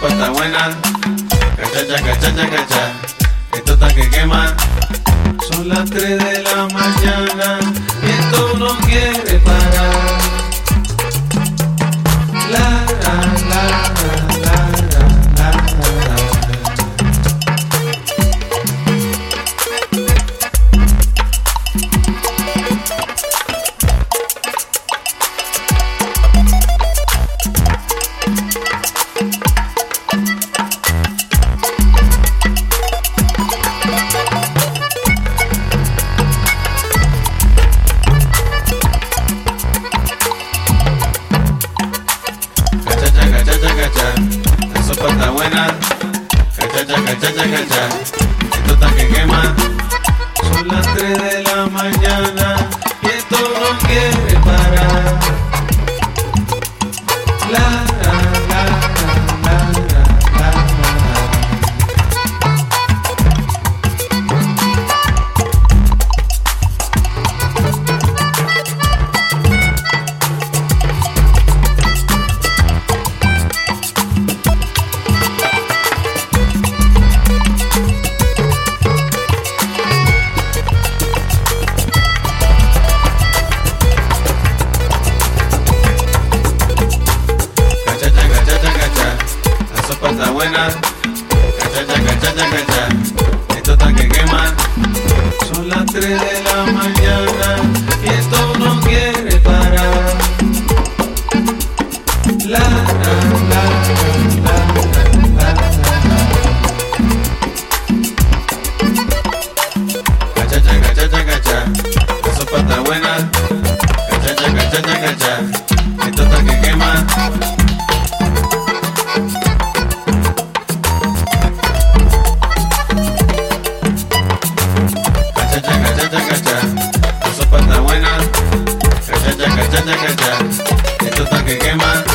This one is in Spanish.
buena. Cachacha, cachacha, cacha. Esto está que quema. Son las 3 de la mañana y esto no quiere. Cacha. La sopa está buena. Cachacha, cachacha, cacha. Esto está que quema. Son las está buena. Cachacha, cachacha, cacha. Esto está que quema. Son las 3 de la mañana y esto no quiere parar. La, la, la, la, la, la. Cachacha, cachacha, cacha. La sopa está buena. Cachacha, cachacha, cacha. Esto está que quema. Sopa está buena. Cachacha, cachacha, cacha. Esto está que quema.